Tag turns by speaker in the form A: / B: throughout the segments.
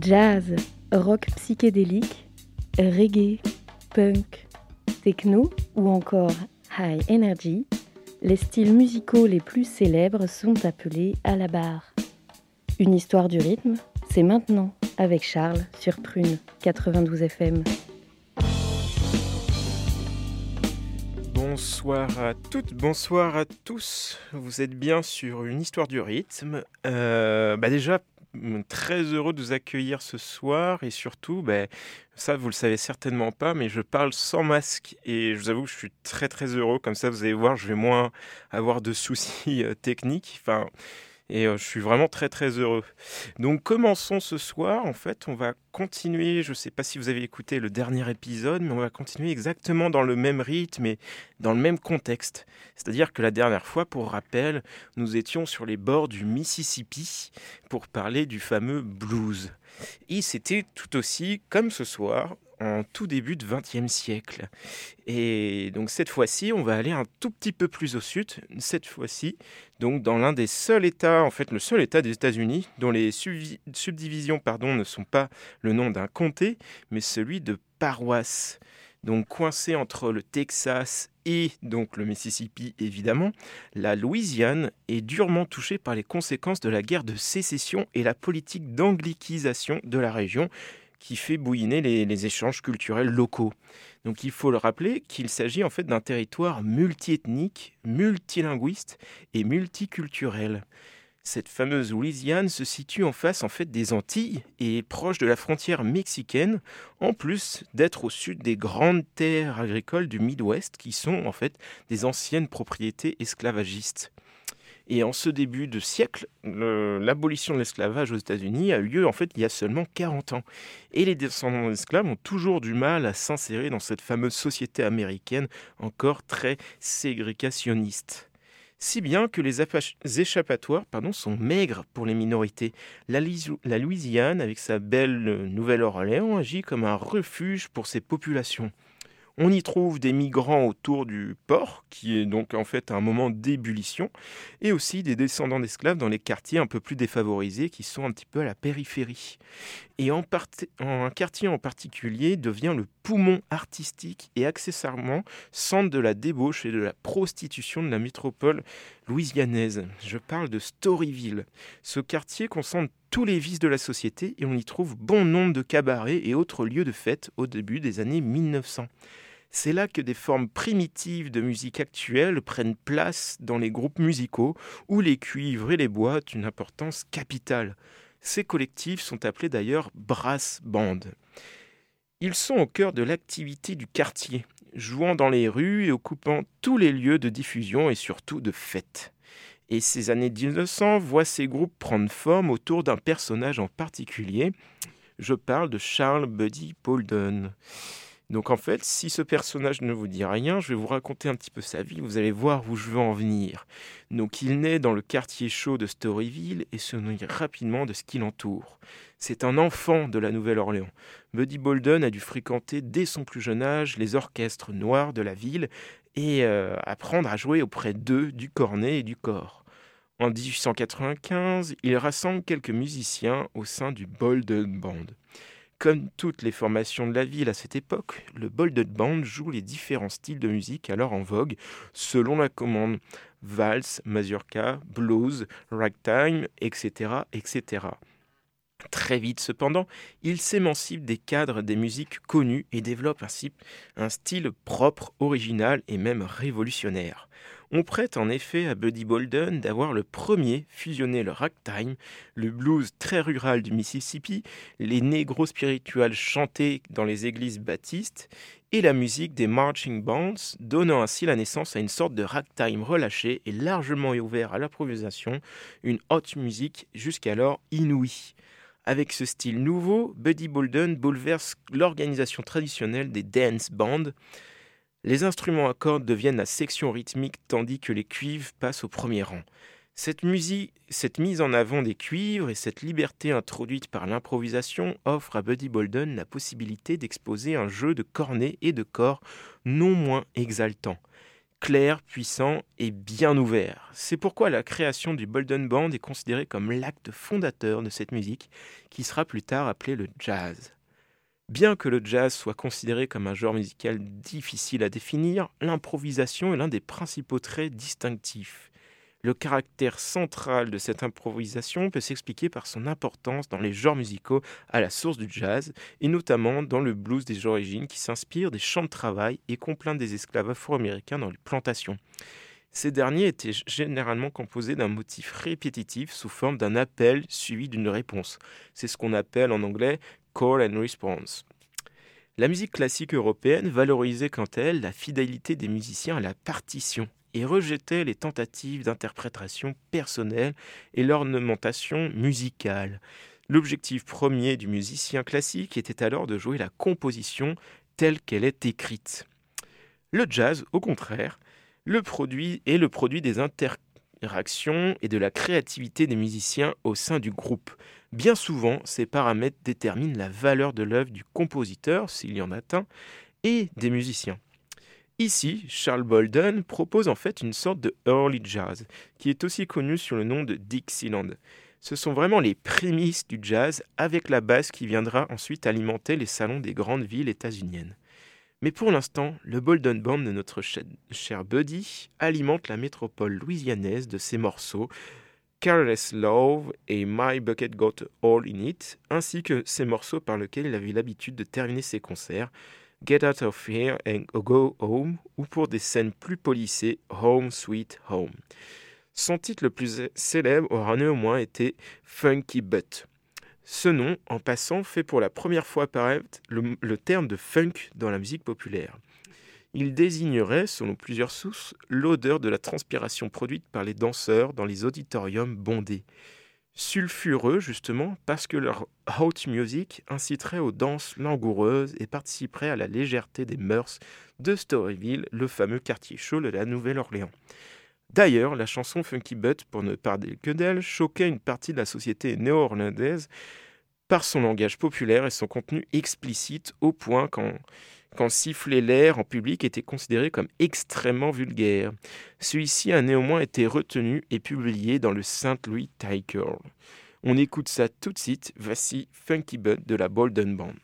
A: Jazz, rock psychédélique, reggae, punk, techno ou encore high energy, les styles musicaux les plus célèbres sont appelés à la barre. Une histoire du rythme, c'est maintenant avec Charles sur Prune 92 FM.
B: Bonsoir à toutes, bonsoir à tous. Vous êtes bien sur une histoire du rythme. Euh, bah très heureux de vous accueillir ce soir et surtout, ben, ça vous le savez certainement pas, mais je parle sans masque et je vous avoue que je suis très très heureux. Comme ça, vous allez voir, je vais moins avoir de soucis euh, techniques. Enfin, et euh, je suis vraiment très très heureux. Donc commençons ce soir. En fait, on va continuer. Je ne sais pas si vous avez écouté le dernier épisode, mais on va continuer exactement dans le même rythme et dans le même contexte. C'est-à-dire que la dernière fois, pour rappel, nous étions sur les bords du Mississippi pour parler du fameux blues. Et c'était tout aussi, comme ce soir, en tout début de XXe siècle. Et donc cette fois-ci, on va aller un tout petit peu plus au sud, cette fois-ci, dans l'un des seuls États, en fait le seul État des États-Unis, dont les subdivisions pardon, ne sont pas le nom d'un comté, mais celui de paroisse. Donc coincé entre le Texas et donc le Mississippi évidemment, la Louisiane est durement touchée par les conséquences de la guerre de sécession et la politique d'anglicisation de la région qui fait bouilliner les, échanges culturels locaux. Donc il faut le rappeler qu'il s'agit en fait d'un territoire multiethnique, multilinguiste et multiculturel. Cette fameuse Louisiane se situe en face des Antilles et est proche de la frontière mexicaine, en plus d'être au sud des grandes terres agricoles du Midwest qui sont en fait des anciennes propriétés esclavagistes. Et en ce début de siècle, l'abolition de l'esclavage aux États-Unis a eu lieu en fait il y a seulement 40 ans. Et les descendants d'esclaves ont toujours du mal à s'insérer dans cette fameuse société américaine encore très ségrégationniste. Si bien que les échappatoires pardon, sont maigres pour les minorités. La, la Louisiane, avec sa belle Nouvelle-Orléans, agit comme un refuge pour ces populations. On y trouve des migrants autour du port, qui est donc en fait un moment d'ébullition, et aussi des descendants d'esclaves dans les quartiers un peu plus défavorisés qui sont un petit peu à la périphérie. Et en, un quartier en particulier devient le poumon artistique et accessoirement centre de la débauche et de la prostitution de la métropole louisianaise. Je parle de Storyville. Ce quartier concentre tous les vices de la société et on y trouve bon nombre de cabarets et autres lieux de fête au début des années 1900. C'est là que des formes primitives de musique actuelle prennent place dans les groupes musicaux où les cuivres et les bois ont une importance capitale. Ces collectifs sont appelés d'ailleurs brass band. Ils sont au cœur de l'activité du quartier, jouant dans les rues et occupant tous les lieux de diffusion et surtout de fête. Et ces années 1900 voient ces groupes prendre forme autour d'un personnage en particulier. Je parle de Charles Buddy Bolden. Donc en fait, si ce personnage ne vous dit rien, je vais vous raconter un petit peu sa vie, vous allez voir où je veux en venir. Donc il naît dans le quartier chaud de Storyville et se nourrit rapidement de ce qui l'entoure. C'est un enfant de la Nouvelle-Orléans. Buddy Bolden a dû fréquenter dès son plus jeune âge les orchestres noirs de la ville et euh, apprendre à jouer auprès d'eux du cornet et du corps. En 1895, il rassemble quelques musiciens au sein du Bolden Band. Comme toutes les formations de la ville à cette époque, le Bolden Band joue les différents styles de musique alors en vogue selon la commande valse, mazurka, blues, ragtime, etc., etc. Très vite cependant, il s'émancipe des cadres des musiques connues et développe ainsi un style propre, original et même révolutionnaire. On prête en effet à Buddy Bolden d'avoir le premier fusionné le ragtime, le blues très rural du Mississippi, les négros spirituels chantés dans les églises baptistes et la musique des marching bands, donnant ainsi la naissance à une sorte de ragtime relâché et largement ouvert à l'improvisation, une haute musique jusqu'alors inouïe. Avec ce style nouveau, Buddy Bolden bouleverse l'organisation traditionnelle des dance bands, les instruments à cordes deviennent la section rythmique tandis que les cuivres passent au premier rang. Cette, musique, cette mise en avant des cuivres et cette liberté introduite par l'improvisation offrent à Buddy Bolden la possibilité d'exposer un jeu de cornet et de corps non moins exaltant. clair, puissant et bien ouvert. C'est pourquoi la création du Bolden Band est considérée comme l'acte fondateur de cette musique, qui sera plus tard appelée le jazz. Bien que le jazz soit considéré comme un genre musical difficile à définir, l'improvisation est l'un des principaux traits distinctifs. Le caractère central de cette improvisation peut s'expliquer par son importance dans les genres musicaux à la source du jazz, et notamment dans le blues des origines qui s'inspire des champs de travail et complaintes des esclaves afro-américains dans les plantations. Ces derniers étaient généralement composés d'un motif répétitif sous forme d'un appel suivi d'une réponse. C'est ce qu'on appelle en anglais Call and Response. La musique classique européenne valorisait quant à elle la fidélité des musiciens à la partition et rejetait les tentatives d'interprétation personnelle et l'ornementation musicale. L'objectif premier du musicien classique était alors de jouer la composition telle qu'elle est écrite. Le jazz, au contraire, le produit est le produit des interactions et de la créativité des musiciens au sein du groupe. Bien souvent, ces paramètres déterminent la valeur de l'œuvre du compositeur, s'il y en a un, et des musiciens. Ici, Charles Bolden propose en fait une sorte de early jazz, qui est aussi connu sous le nom de Dixieland. Ce sont vraiment les prémices du jazz avec la basse qui viendra ensuite alimenter les salons des grandes villes états-uniennes. Mais pour l'instant, le Bolden Band de notre cher Buddy alimente la métropole louisianaise de ses morceaux Careless Love et My Bucket Got All in It, ainsi que ces morceaux par lesquels il avait l'habitude de terminer ses concerts, Get Out of Here and Go Home, ou pour des scènes plus polissées, Home Sweet Home. Son titre le plus célèbre aura néanmoins été Funky Butt. Ce nom, en passant, fait pour la première fois apparaître le terme de funk dans la musique populaire. Il désignerait, selon plusieurs sources, l'odeur de la transpiration produite par les danseurs dans les auditoriums bondés. Sulfureux, justement, parce que leur hot music inciterait aux danses langoureuses et participerait à la légèreté des mœurs de Storyville, le fameux quartier chaud de la Nouvelle-Orléans. D'ailleurs, la chanson Funky Butt, pour ne parler que d'elle, choquait une partie de la société néo-orlandaise par son langage populaire et son contenu explicite au point qu'en quand siffler l'air en public était considéré comme extrêmement vulgaire. Celui-ci a néanmoins été retenu et publié dans le Saint Louis Tiger. On écoute ça tout de suite, voici Funky Bud de la Bolden Band.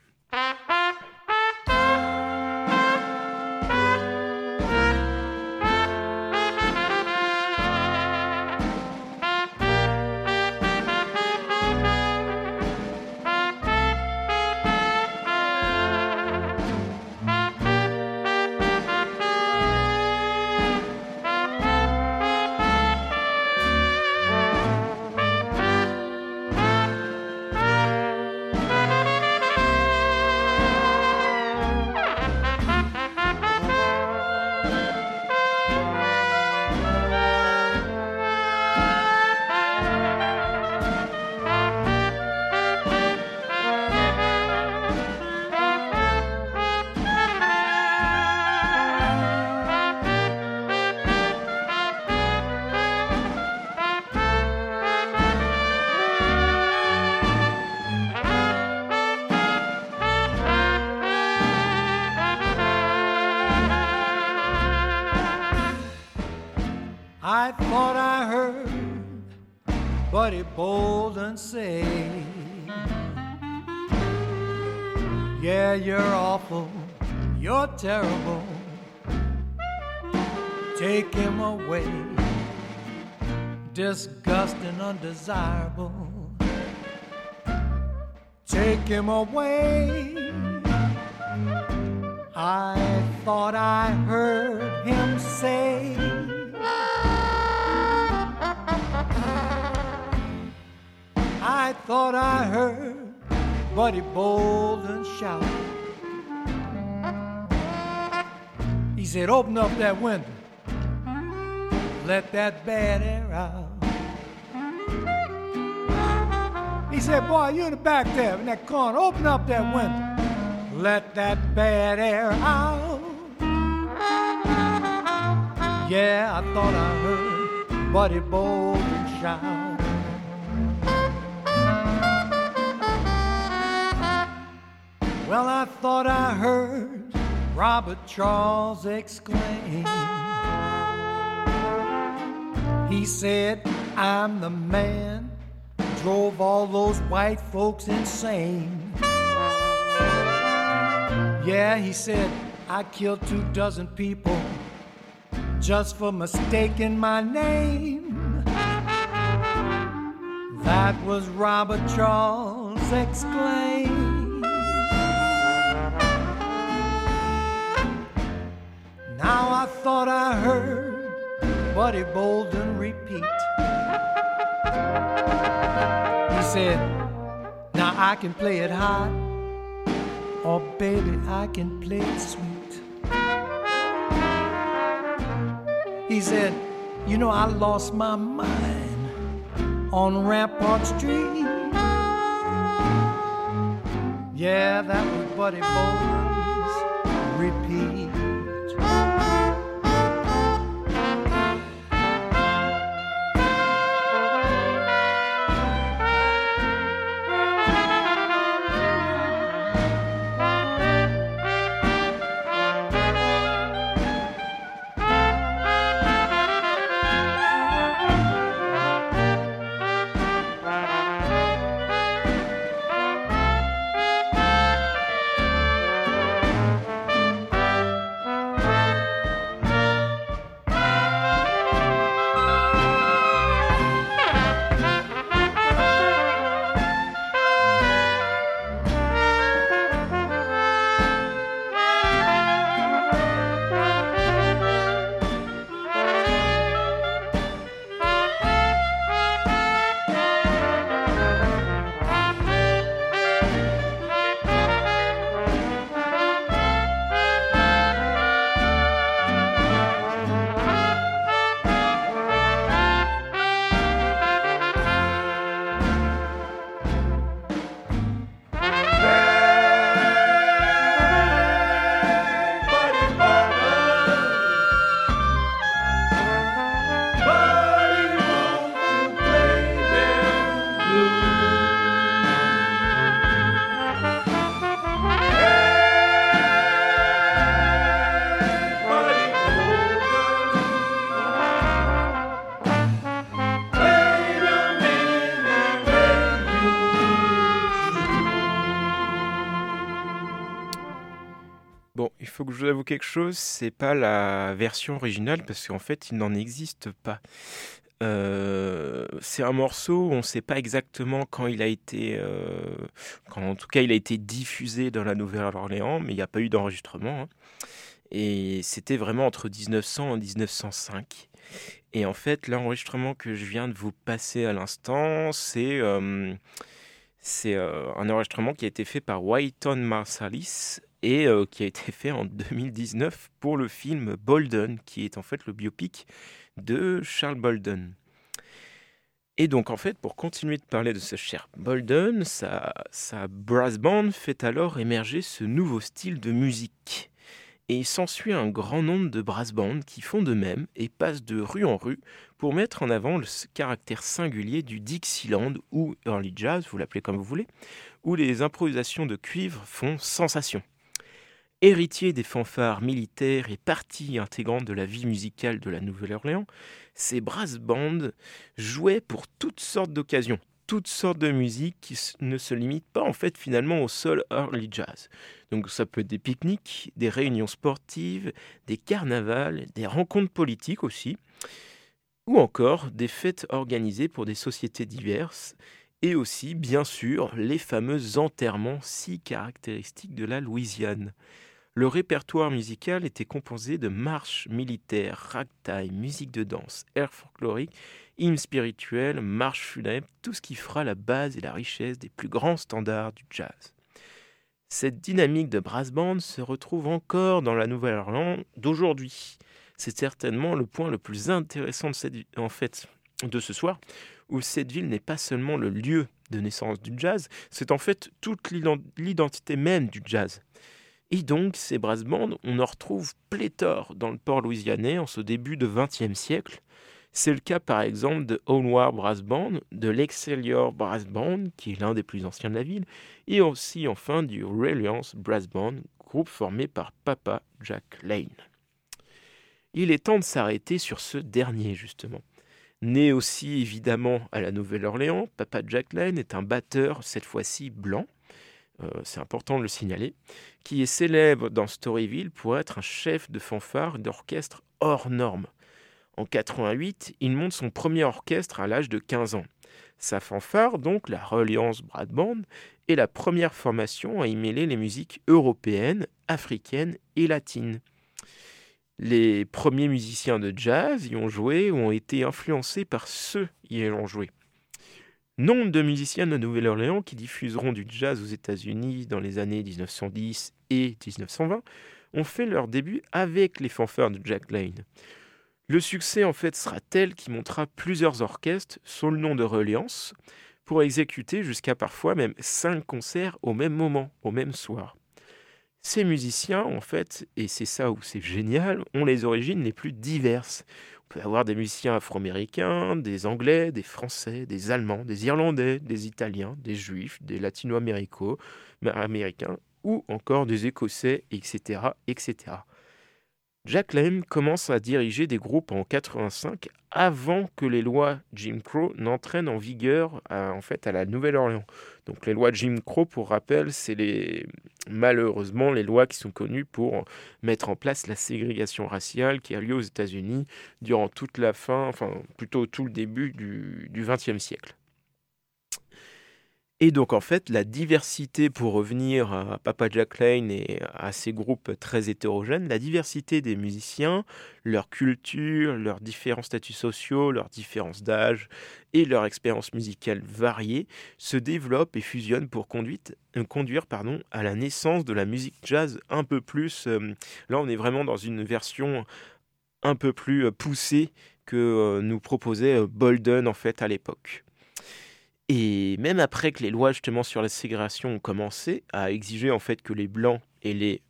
C: Yeah, you're awful, you're terrible. Take him away, disgusting, undesirable. Take him away. I thought I heard him say. I thought I heard Buddy Bolden shout. He said, Open up that window, let that bad air out. He said, Boy, you in the back there in that corner, open up that window, let that bad air out. Yeah, I thought I heard Buddy Bolden shout. Well, I thought I heard Robert Charles exclaim, He said, I'm the man who drove all those white folks insane. Yeah, he said, I killed two dozen people just for mistaking my name. That was Robert Charles exclaimed. Now I thought I heard Buddy Bolden repeat. He said, Now I can play it hot, or baby, I can play it sweet. He said, You know, I lost my mind on Rampart Street. Yeah, that was Buddy Bolden's repeat.
B: Quelque chose, c'est pas la version originale parce qu'en fait il n'en existe pas. Euh, c'est un morceau on ne sait pas exactement quand il a été, euh, quand en tout cas il a été diffusé dans la Nouvelle-Orléans, mais il n'y a pas eu d'enregistrement. hein. Et c'était vraiment entre 1900 et 1905. Et en fait, l'enregistrement que je viens de vous passer à l'instant, c'est euh, c'est un enregistrement qui a été fait par Wynton Marsalis et euh, qui a été fait en 2019 pour le film Bolden, qui est en fait le biopic de Charles Bolden. Et donc en fait, pour continuer de parler de ce cher Bolden, sa, brass band fait alors émerger ce nouveau style de musique. Et il s'ensuit un grand nombre de brass bands qui font de même et passent de rue en rue pour mettre en avant le caractère singulier du Dixieland ou early jazz, vous l'appelez comme vous voulez, où les improvisations de cuivre font sensation. Héritier des fanfares militaires et partie intégrante de la vie musicale de la Nouvelle-Orléans, ces brass bands jouaient pour toutes sortes d'occasions, toutes sortes de musique qui ne se limitent pas en fait finalement au seul early jazz. Donc ça peut être des pique-niques, des réunions sportives, des carnavals, des rencontres politiques aussi, ou encore des fêtes organisées pour des sociétés diverses, et aussi bien sûr les fameux enterrements si caractéristiques de la Louisiane. Le répertoire musical était composé de marches militaires, ragtime, musique de danse, air folklorique, hymnes spirituels, marches funèbres, tout ce qui fera la base et la richesse des plus grands standards du jazz. Cette dynamique de brass band se retrouve encore dans la Nouvelle-Orléans d'aujourd'hui. C'est certainement le point le plus intéressant de, en fait, de ce soir, où cette ville n'est pas seulement le lieu de naissance du jazz, c'est en fait toute l'ident- l'identité même du jazz. Et donc, ces brass bands, on en retrouve pléthore dans le port louisianais en ce début de XXe siècle. C'est le cas par exemple de Onward Brass Band, de l'Excelsior Brass Band, qui est l'un des plus anciens de la ville, et aussi enfin du Reliance Brass Band, groupe formé par Papa Jack Lane. Il est temps de s'arrêter sur ce dernier justement. Né aussi évidemment à la Nouvelle-Orléans, Papa Jack Lane est un batteur, cette fois-ci blanc, c'est important de le signaler, qui est célèbre dans Storyville pour être un chef de fanfare d'orchestre hors norme. En 88, il monte son premier orchestre à l'âge de 15 ans. Sa fanfare, donc la Reliance Brad Band, est la première formation à y mêler les musiques européennes, africaines et latines. Les premiers musiciens de jazz y ont joué ou ont été influencés par ceux y ayant joué. Nombre de musiciens de Nouvelle-Orléans qui diffuseront du jazz aux États-Unis dans les années 1910 et 1920 ont fait leur début avec les fanfares de Jack Lane. Le succès en fait sera tel qu'il montera plusieurs orchestres sous le nom de Reliance pour exécuter jusqu'à parfois même cinq concerts au même moment, au même soir. Ces musiciens, en fait, et c'est ça où c'est génial, ont les origines les plus diverses. Peut avoir des musiciens afro-américains, des anglais, des français, des allemands, des irlandais, des italiens, des juifs, des latino-américains ou encore des écossais, etc., etc. Jack Lane commence à diriger des groupes en 85 avant que les lois Jim Crow n'entraînent en vigueur à, en fait à la Nouvelle-Orléans. Donc les lois Jim Crow, pour rappel, c'est les malheureusement les lois qui sont connues pour mettre en place la ségrégation raciale qui a lieu aux États-Unis durant toute la fin, enfin plutôt tout le début du XXe siècle. Et donc en fait, la diversité, pour revenir à Papa Jack Lane et à ces groupes très hétérogènes, la diversité des musiciens, leur culture, leurs différents statuts sociaux, leurs différences d'âge et leur expérience musicale variée se développe et fusionne pour euh, conduire à la naissance de la musique jazz un peu plus... Euh, là, on est vraiment dans une version un peu plus euh, poussée que nous proposait Bolden en fait à l'époque. Et même après que les lois justement sur la ségrégation ont commencé à exiger en fait que les blancs et les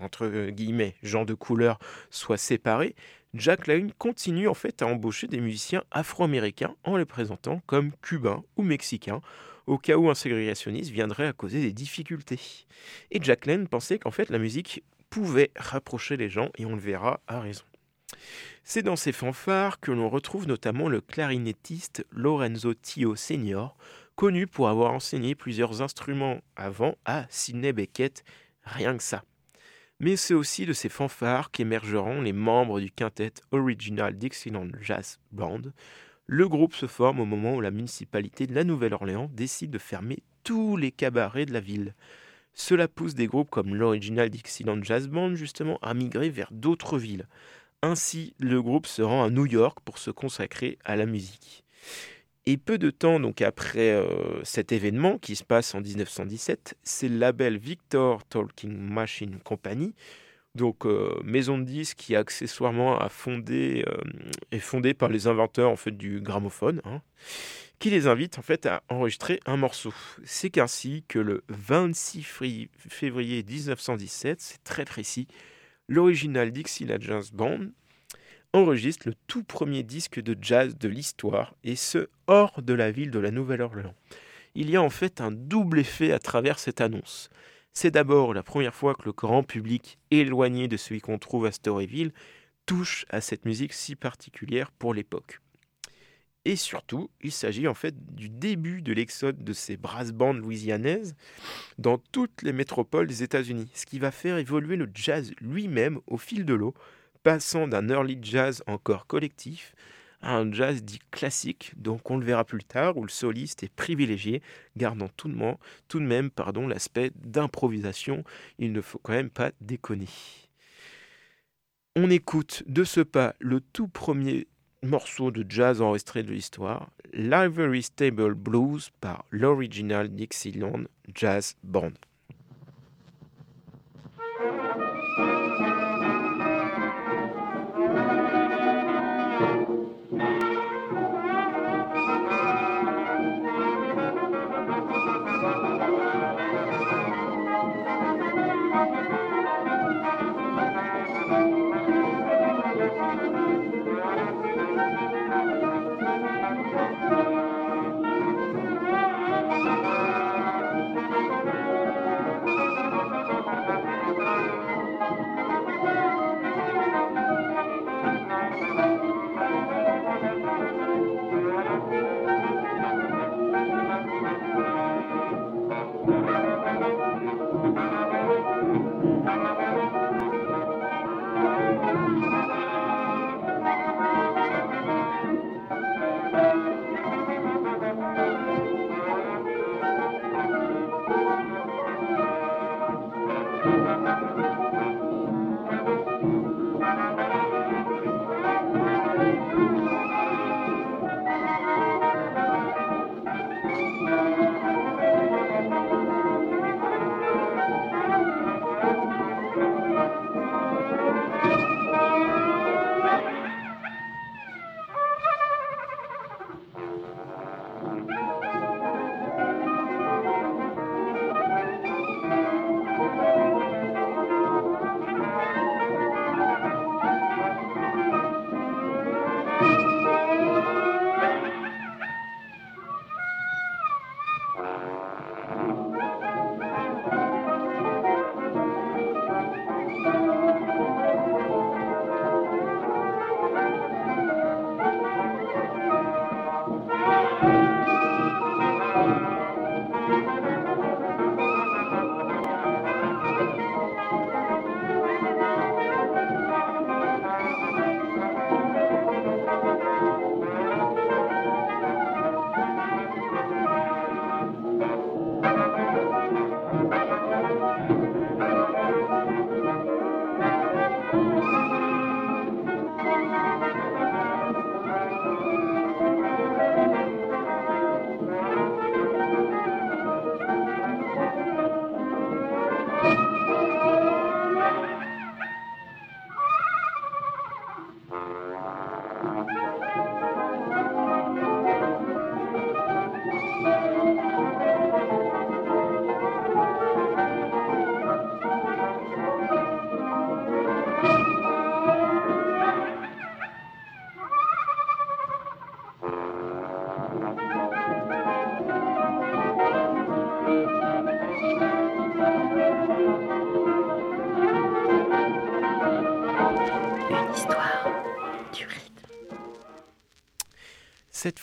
B: entre guillemets gens de couleur soient séparés, Jack Lane continue en fait à embaucher des musiciens afro-américains en les présentant comme cubains ou mexicains au cas où un ségrégationniste viendrait à causer des difficultés. Et Jack Lane pensait qu'en fait la musique pouvait rapprocher les gens et on le verra à raison. C'est dans ces fanfares que l'on retrouve notamment le clarinettiste Lorenzo Tio Senior, connu pour avoir enseigné plusieurs instruments avant à Sidney Beckett, rien que ça. Mais c'est aussi de ces fanfares qu'émergeront les membres du quintet Original Dixieland Jazz Band. Le groupe se forme au moment où la municipalité de la Nouvelle-Orléans décide de fermer tous les cabarets de la ville. Cela pousse des groupes comme l'Original Dixieland Jazz Band justement à migrer vers d'autres villes. Ainsi, le groupe se rend à New York pour se consacrer à la musique. Et peu de temps donc après euh, cet événement qui se passe en 1917, c'est le label Victor Talking Machine Company, donc euh, maison de disques qui accessoirement a fondé, euh, est fondée par les inventeurs en fait du gramophone, hein, qui les invite en fait à enregistrer un morceau. C'est qu'ainsi que le 26 février 1917, c'est très précis, l'original Dixieland Jazz Band enregistre le tout premier disque de jazz de l'histoire, et ce, hors de la ville de la Nouvelle-Orléans. Il y a en fait un double effet à travers cette annonce. C'est d'abord la première fois que le grand public, éloigné de celui qu'on trouve à Storyville, touche à cette musique si particulière pour l'époque. Et surtout, il s'agit en fait du début de l'exode de ces brass bandes louisianaises dans toutes les métropoles des États-Unis, ce qui va faire évoluer le jazz lui-même au fil de l'eau, passant d'un early jazz encore collectif à un jazz dit classique, donc on le verra plus tard, où le soliste est privilégié, gardant tout de même, tout de même pardon, l'aspect d'improvisation. Il ne faut quand même pas déconner. On écoute de ce pas le tout premier morceau de jazz enregistré de l'histoire, Livery Stable Blues par l'Original Dixieland Jazz Band.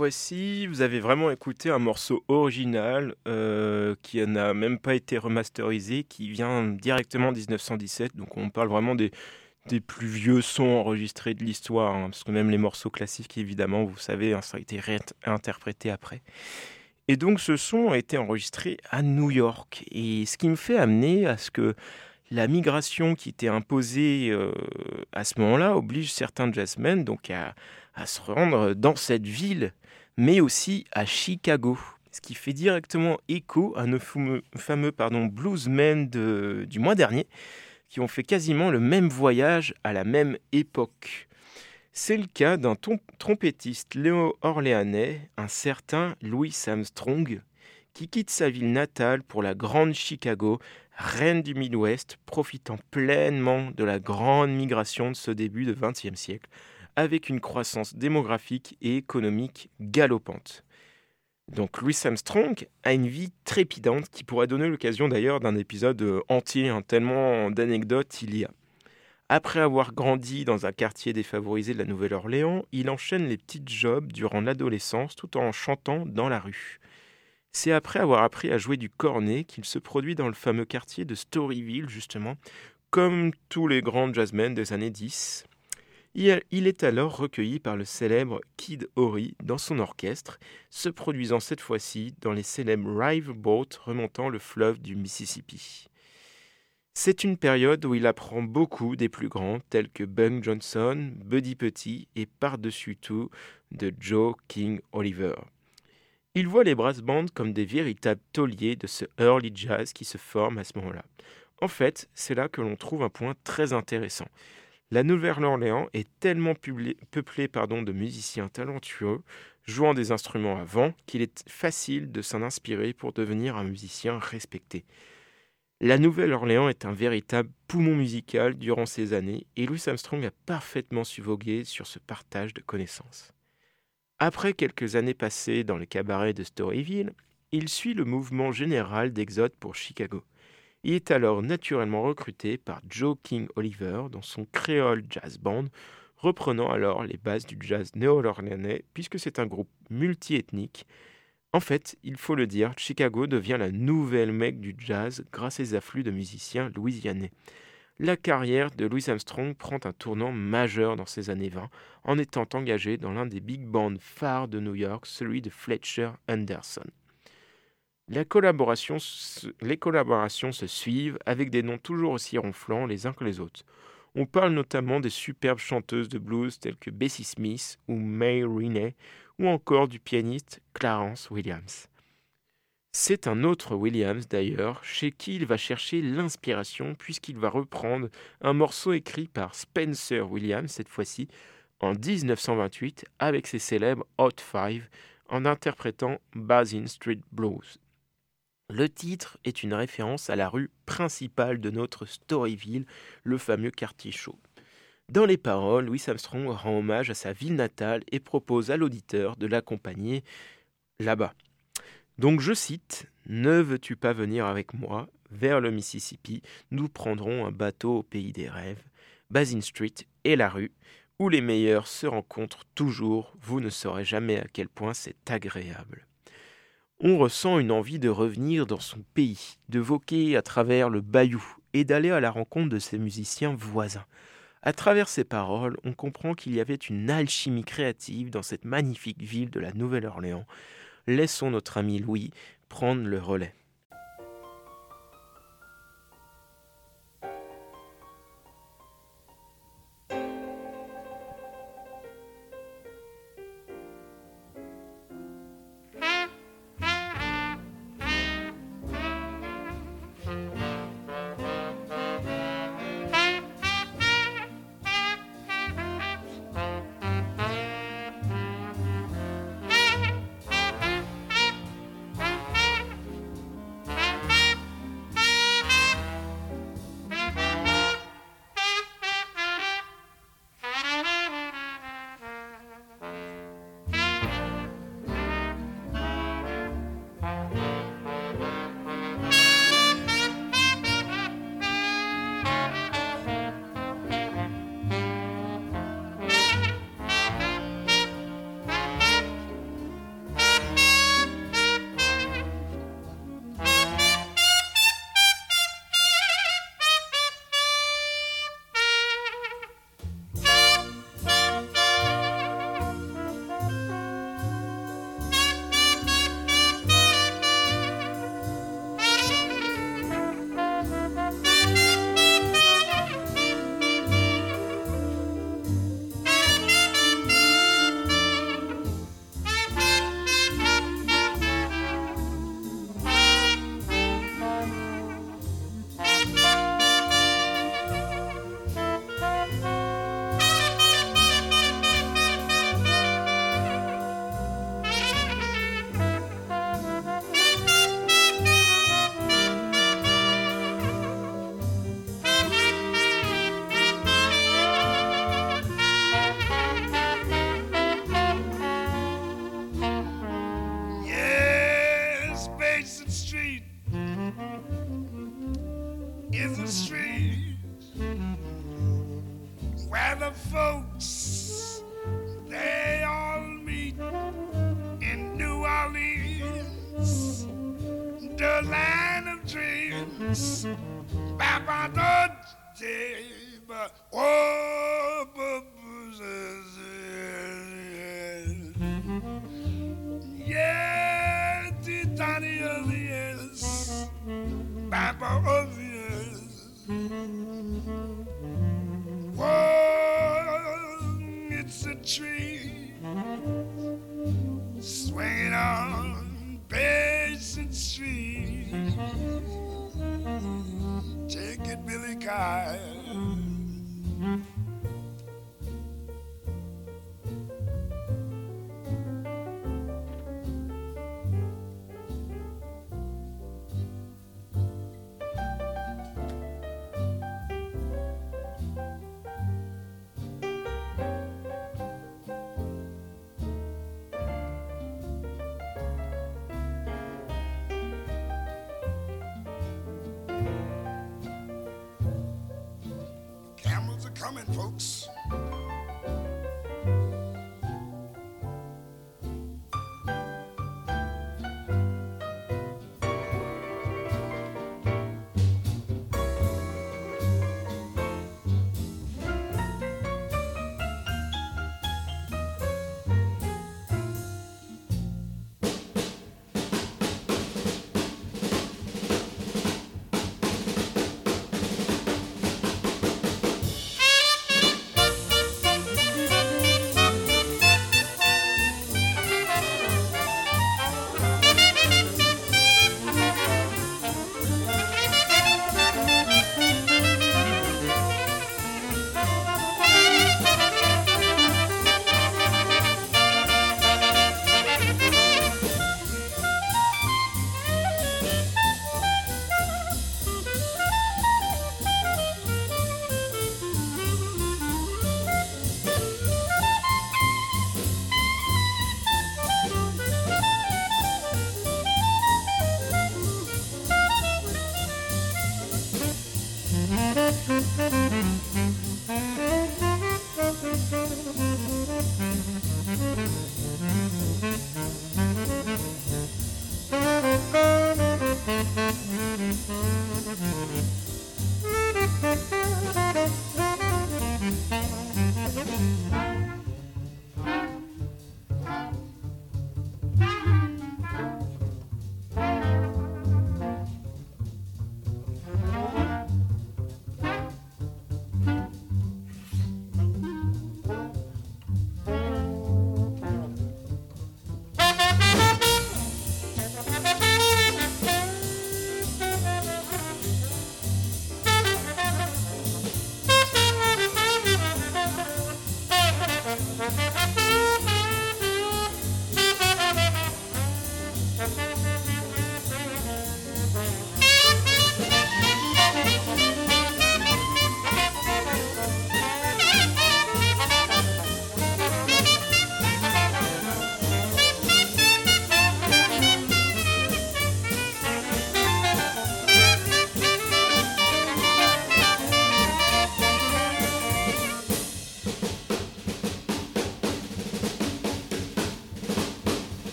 B: Fois-ci, vous avez vraiment écouté un morceau original euh, qui n'a même pas été remasterisé, qui vient directement de 1917. Donc on parle vraiment des, plus vieux sons enregistrés de l'histoire, hein, parce que même les morceaux classiques, évidemment, vous savez, hein, ça a été réinterprété après. Et donc ce son a été enregistré à New York. Et ce qui me fait amener à ce que la migration qui était imposée euh, à ce moment-là oblige certains jazzmen donc à se rendre dans cette ville, mais aussi à Chicago. Ce qui fait directement écho à nos fameux, bluesmen du mois dernier, qui ont fait quasiment le même voyage à la même époque. C'est le cas d'un trompettiste léo-orléanais, un certain Louis Armstrong, qui quitte sa ville natale pour la grande Chicago, reine du Midwest, profitant pleinement de la grande migration de ce début de XXe siècle, avec une croissance démographique et économique galopante. Donc Louis Armstrong a une vie trépidante qui pourrait donner l'occasion d'ailleurs d'un épisode euh, entier, hein, tellement d'anecdotes il y a. Après avoir grandi dans un quartier défavorisé de la Nouvelle-Orléans, il enchaîne les petites jobs durant l'adolescence tout en chantant dans la rue. C'est après avoir appris à jouer du cornet qu'il se produit dans le fameux quartier de Storyville, justement, comme tous les grands jazzmen des années 10. Il est alors recueilli par le célèbre Kid Ory dans son orchestre, se produisant cette fois-ci dans les célèbres Rive Boats remontant le fleuve du Mississippi. C'est une période où il apprend beaucoup des plus grands tels que Bunk Johnson, Buddy Petit et par-dessus tout de Joe King Oliver. Il voit les brass bands comme des véritables tauliers de ce early jazz qui se forme à ce moment-là. En fait, c'est là que l'on trouve un point très intéressant. La Nouvelle-Orléans est tellement peuplée de musiciens talentueux, jouant des instruments à vent, qu'il est facile de s'en inspirer pour devenir un musicien respecté. La Nouvelle-Orléans est un véritable poumon musical durant ces années, et Louis Armstrong a parfaitement su voguer sur ce partage de connaissances. Après quelques années passées dans le cabaret de Storyville, il suit le mouvement général d'exode pour Chicago. Il est alors naturellement recruté par Joe King Oliver dans son Creole Jazz Band, reprenant alors les bases du jazz néo-orléanais puisque c'est un groupe multiethnique. En fait, il faut le dire, Chicago devient la nouvelle mecque du jazz grâce aux afflux de musiciens louisianais. La carrière de Louis Armstrong prend un tournant majeur dans ces années 20 en étant engagé dans l'un des big bands phares de New York, celui de Fletcher Anderson les collaborations se suivent avec des noms toujours aussi ronflants les uns que les autres. On parle notamment des superbes chanteuses de blues telles que Bessie Smith ou May Riney, ou encore du pianiste Clarence Williams. C'est un autre Williams d'ailleurs, chez qui il va chercher l'inspiration puisqu'il va reprendre un morceau écrit par Spencer Williams cette fois-ci en 1928 avec ses célèbres Hot Five en interprétant Basin Street Blues. Le titre est une référence à la rue principale de notre Storyville, le fameux quartier chaud. Dans les paroles, Louis Armstrong rend hommage à sa ville natale et propose à l'auditeur de l'accompagner là-bas. Donc je cite Ne veux-tu pas venir avec moi vers le Mississippi? Nous prendrons un bateau au pays des rêves. Basin Street est la rue où les meilleurs se rencontrent toujours. Vous ne saurez jamais à quel point c'est agréable on ressent une envie de revenir dans son pays, de voquer à travers le bayou et d'aller à la rencontre de ses musiciens voisins. À travers ces paroles, on comprend qu'il y avait une alchimie créative dans cette magnifique ville de la Nouvelle-Orléans. Laissons notre ami Louis prendre le relais.
D: Where the folks they all meet in New Orleans, the land of dreams. Papa don't oh, swinging on Patient Street. Take it, Billy Kyle.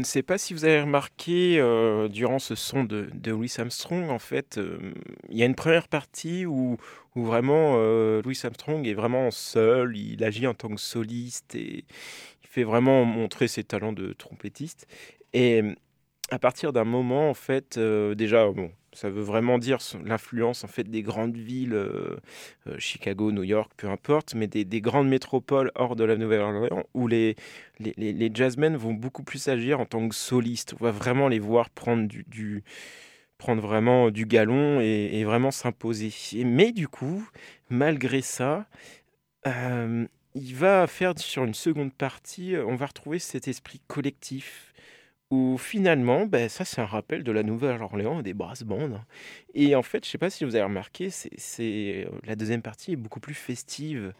B: Ne sais pas si vous avez remarqué euh, durant ce son de, Louis Armstrong, en fait, euh, il y a une première partie où, où vraiment euh, Louis Armstrong est vraiment seul, il agit en tant que soliste et il fait vraiment montrer ses talents de trompettiste. Et à partir d'un moment, en fait, déjà, bon, ça veut vraiment dire l'influence en fait des grandes villes, euh, euh, Chicago, New York, peu importe, mais des, grandes métropoles hors de la Nouvelle-Orléans où les, les, les, jazzmen vont beaucoup plus agir en tant que solistes. On va vraiment les voir prendre du, prendre vraiment du galon et, vraiment s'imposer. Mais du coup, malgré ça, euh, il va faire sur une seconde partie, on va retrouver cet esprit collectif où finalement, ben, ça c'est un rappel de la Nouvelle-Orléans des brass bands. Hein. Et en fait, je ne sais pas si vous avez remarqué, c'est, euh, la deuxième partie est beaucoup plus festive.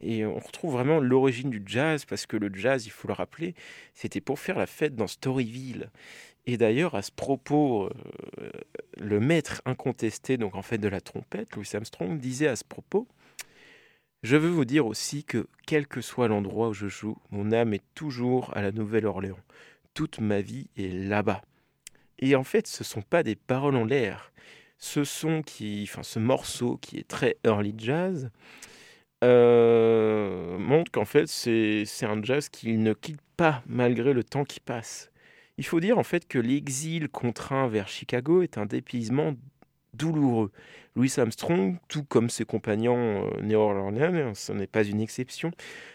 B: Et on retrouve vraiment l'origine du jazz, parce que le jazz, il faut le rappeler, c'était pour faire la fête dans Storyville. Et d'ailleurs, à ce propos, euh, le maître incontesté, donc en fait de la trompette, Louis Armstrong, disait à ce propos, je veux vous dire aussi que quel que soit l'endroit où je joue, mon âme est toujours à la Nouvelle-Orléans toute ma vie est là-bas. Et en fait, ce ne sont pas des paroles en l'air. Ce son enfin, ce morceau qui est très early jazz, euh, montre qu'en fait, c'est un jazz qui ne quitte pas malgré le temps qui passe. Il faut dire en fait que l'exil contraint vers Chicago est un dépaysement douloureux. Louis Armstrong, tout comme ses compagnons euh, néo-orléaniens, ce n'est pas une exception,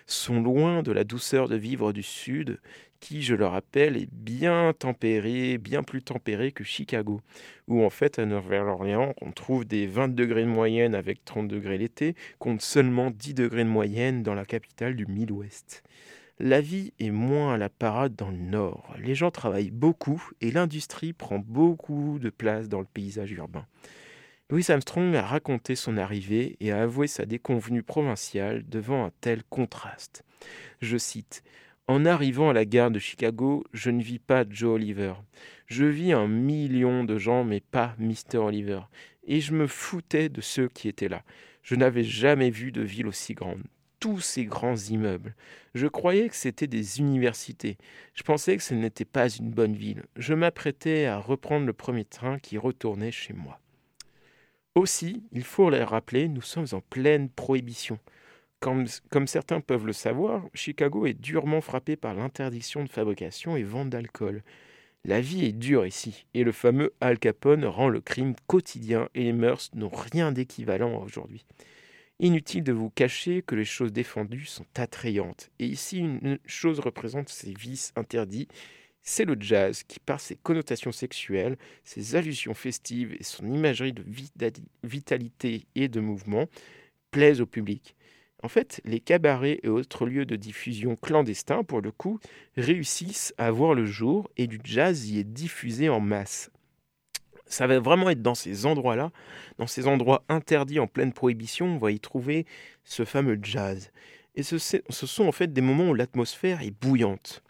B: sont loin de la douceur de vivre du Sud, qui, je le rappelle, est bien tempéré, bien plus tempéré que Chicago, où en fait à Nouvelle-Orléans, on trouve des 20 degrés de moyenne avec 30 degrés l'été, contre seulement 10 degrés de moyenne dans la capitale du Midwest. La vie est moins à la parade dans le nord. Les gens travaillent beaucoup et l'industrie prend beaucoup de place dans le paysage urbain. Louis Armstrong a raconté son arrivée et a avoué sa déconvenue provinciale devant un tel contraste. Je cite En arrivant à la gare de Chicago, je ne vis pas Joe Oliver. Je vis un million de gens, mais pas Mr. Oliver. Et je me foutais de ceux qui étaient là. Je n'avais jamais vu de ville aussi grande tous ces grands immeubles. Je croyais que c'était des universités. Je pensais que ce n'était pas une bonne ville. Je m'apprêtais à reprendre le premier train qui retournait chez moi. Aussi, il faut le rappeler, nous sommes en pleine prohibition. Comme, certains peuvent le savoir, Chicago est durement frappé par l'interdiction de fabrication et vente d'alcool. La vie est dure ici, et le fameux Al Capone rend le crime quotidien et les mœurs n'ont rien d'équivalent aujourd'hui. Inutile de vous cacher que les choses défendues sont attrayantes. Et ici, une chose représente ces vices interdits. C'est le jazz qui, par ses connotations sexuelles, ses allusions festives et son imagerie de vitalité et de mouvement, plaisent au public. En fait, les cabarets et autres lieux de diffusion clandestins, pour le coup, réussissent à voir le jour et du jazz y est diffusé en masse ça va vraiment être dans ces endroits-là, dans ces endroits interdits en pleine prohibition, on va y trouver ce fameux jazz. Et ce, sont en fait des moments où l'atmosphère est bouillante.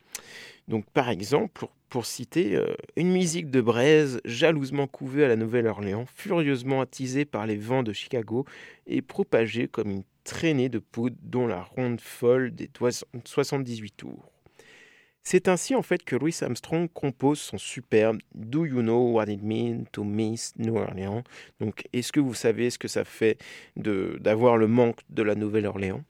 B: Donc par exemple, pour, citer, euh, une musique de braise jalousement couvée à la Nouvelle-Orléans, furieusement attisée par les vents de Chicago et propagée comme une traînée de poudre dont la ronde folle des 78 tours. C'est ainsi en fait que Louis Armstrong compose son superbe Do You Know What It Means to Miss New Orleans? Donc, est-ce que vous savez ce que ça fait d'avoir le manque de la Nouvelle-Orléans?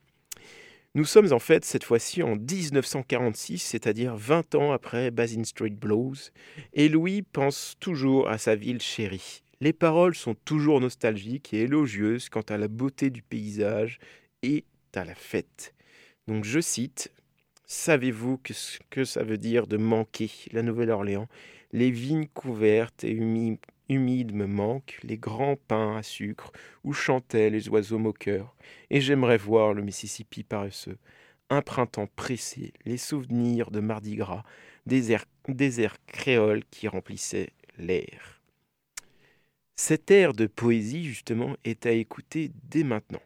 B: Nous sommes en fait cette fois-ci en 1946, c'est-à-dire 20 ans après Basin Street Blues, et Louis pense toujours à sa ville chérie. Les paroles sont toujours nostalgiques et élogieuses quant à la beauté du paysage et à la fête. Donc je cite Savez-vous que ce que ça veut dire de manquer la Nouvelle-Orléans? Les vignes couvertes et humides me manquent, les grands pins à sucre où chantaient les oiseaux moqueurs, et j'aimerais voir le Mississippi paresseux. Un printemps pressé, les souvenirs de Mardi Gras, des airs, des airs créoles qui remplissaient l'air. Cet air de poésie, justement, est à écouter dès maintenant.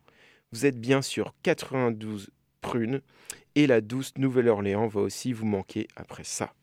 B: Vous êtes bien sûr 92 prunes et la douce Nouvelle-Orléans va aussi vous manquer après ça.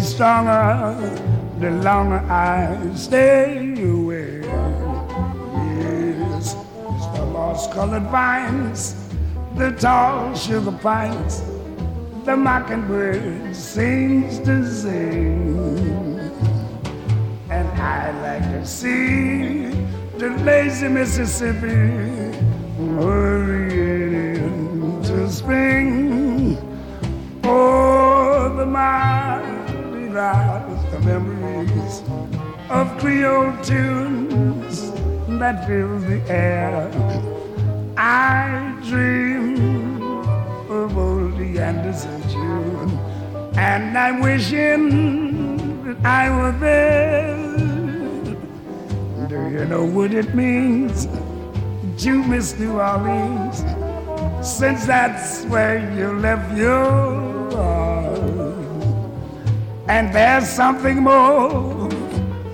D: Stronger the longer I stay away. Yes, it's the lost colored vines, the tall sugar pines, the mockingbird sings to sing. And I like to see the lazy Mississippi hurrying into spring. Rise, the memories of Creole tunes that fill the air. I dream of old Anderson June, and I'm wishing that I were there. Do you know what it means to miss New Orleans? Since that's where you left your. And there's something more.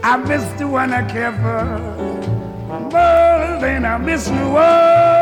D: I miss the one I care for more than I miss New Orleans.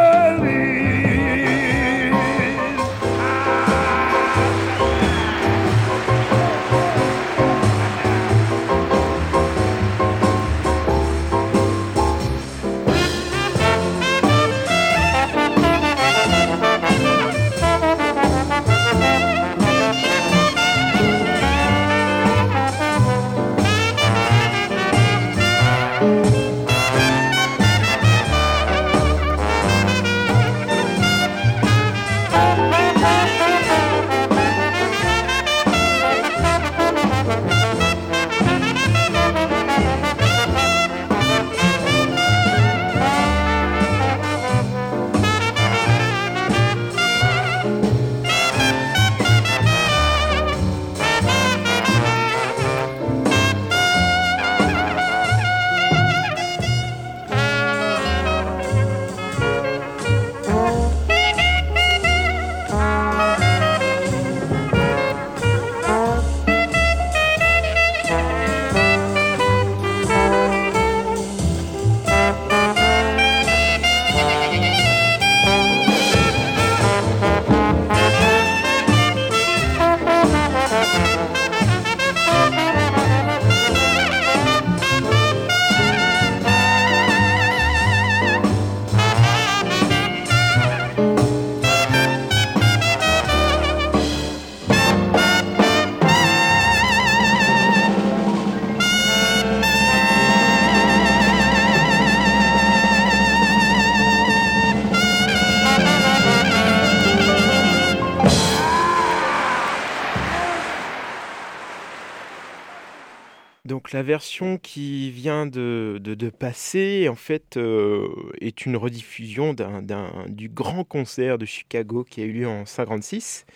B: La version qui vient de, de, passer, en fait, euh, est une rediffusion du grand concert de Chicago qui a eu lieu en 56.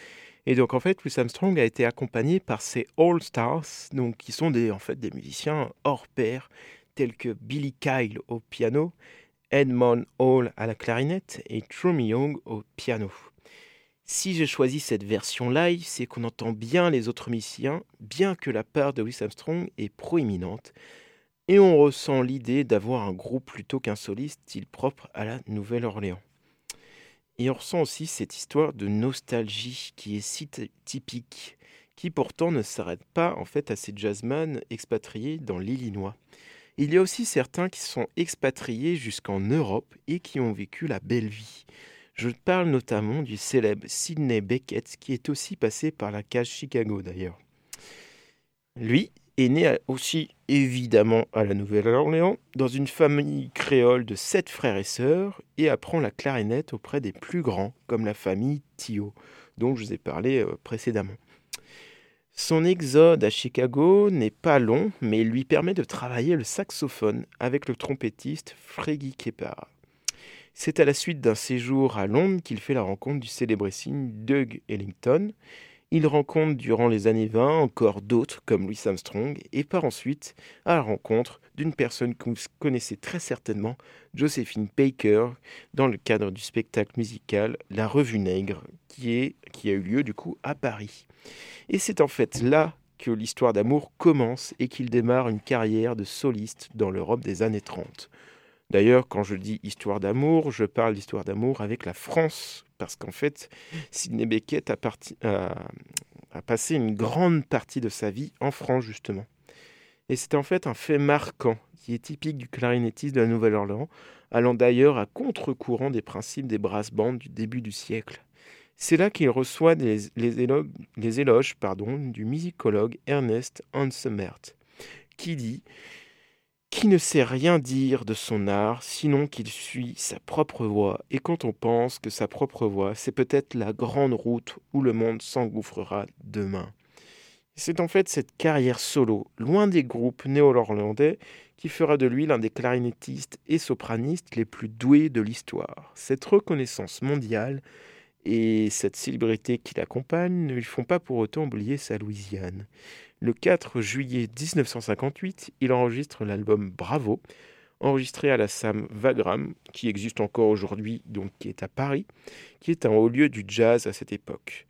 B: Et donc en fait, Louis Armstrong a été accompagné par ses All Stars, donc qui sont des, en fait, des musiciens hors pair, tels que Billy Kyle au piano, Edmond Hall à la clarinette et Trummy Young au piano. Si j'ai choisi cette version live, c'est qu'on entend bien les autres musiciens, bien que la part de Louis Armstrong est proéminente, et on ressent l'idée d'avoir un groupe plutôt qu'un soliste, style propre à la Nouvelle-Orléans. Et on ressent aussi cette histoire de nostalgie qui est si typique, qui pourtant ne s'arrête pas en fait à ces jazzmen expatriés dans l'Illinois. Il y a aussi certains qui sont expatriés jusqu'en Europe et qui ont vécu la belle vie. Je parle notamment du célèbre Sidney Beckett, qui est aussi passé par la cage Chicago d'ailleurs. Lui est né aussi évidemment à la Nouvelle-Orléans, dans une famille créole de sept frères et sœurs, et apprend la clarinette auprès des plus grands, comme la famille Thio, dont je vous ai parlé euh, précédemment. Son exode à Chicago n'est pas long, mais il lui permet de travailler le saxophone avec le trompettiste Freddy Keppard. C'est à la suite d'un séjour à Londres qu'il fait la rencontre du célébrissime Doug Ellington. Il rencontre durant les années 20 encore d'autres comme Louis Armstrong et part ensuite à la rencontre d'une personne que vous connaissez très certainement, Josephine Baker, dans le cadre du spectacle musical La Revue Nègre qui, qui a eu lieu du coup à Paris. Et c'est en fait là que l'histoire d'amour commence et qu'il démarre une carrière de soliste dans l'Europe des années 30. D'ailleurs, quand je dis histoire d'amour, je parle d'histoire d'amour avec la France, parce qu'en fait, Sidney Beckett a, passé une grande partie de sa vie en France, justement. Et c'est en fait un fait marquant qui est typique du clarinettiste de la Nouvelle-Orléans, allant d'ailleurs à contre-courant des principes des brass bands du début du siècle. C'est là qu'il reçoit les, éloges, du musicologue Ernest Hansemert, qui dit qui ne sait rien dire de son art, sinon qu'il suit sa propre voie, et quand on pense que sa propre voie, c'est peut-être la grande route où le monde s'engouffrera demain. C'est en fait cette carrière solo, loin des groupes néo-orlandais, qui fera de lui l'un des clarinettistes et sopranistes les plus doués de l'histoire. Cette reconnaissance mondiale et cette célébrité qui l'accompagne ne lui font pas pour autant oublier sa Louisiane. Le 4 juillet 1958, il enregistre l'album Bravo, enregistré à la Sam Vagram, qui existe encore aujourd'hui, donc qui est à Paris, qui est un haut lieu du jazz à cette époque.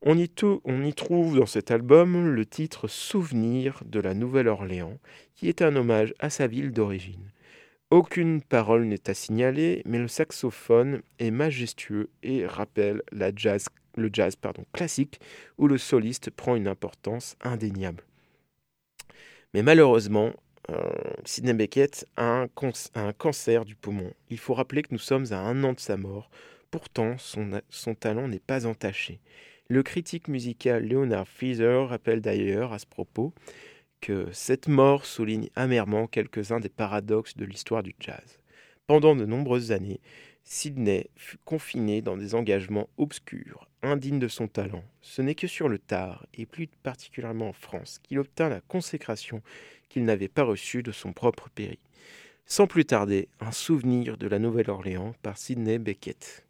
B: On y, on y trouve dans cet album le titre Souvenir de la Nouvelle-Orléans, qui est un hommage à sa ville d'origine. Aucune parole n'est à signaler, mais le saxophone est majestueux et rappelle la jazz, le jazz pardon, classique où le soliste prend une importance indéniable. Mais malheureusement, euh, Sidney Beckett a un, cancer du poumon. Il faut rappeler que nous sommes à un an de sa mort. Pourtant, son, son talent n'est pas entaché. Le critique musical Leonard Feather rappelle d'ailleurs à ce propos que cette mort souligne amèrement quelques-uns des paradoxes de l'histoire du jazz. Pendant de nombreuses années, Sidney fut confiné dans des engagements obscurs, indignes de son talent. Ce n'est que sur le tard, et plus particulièrement en France, qu'il obtint la consécration qu'il n'avait pas reçue de son propre péri. Sans plus tarder, un souvenir de la Nouvelle-Orléans par Sidney Beckett.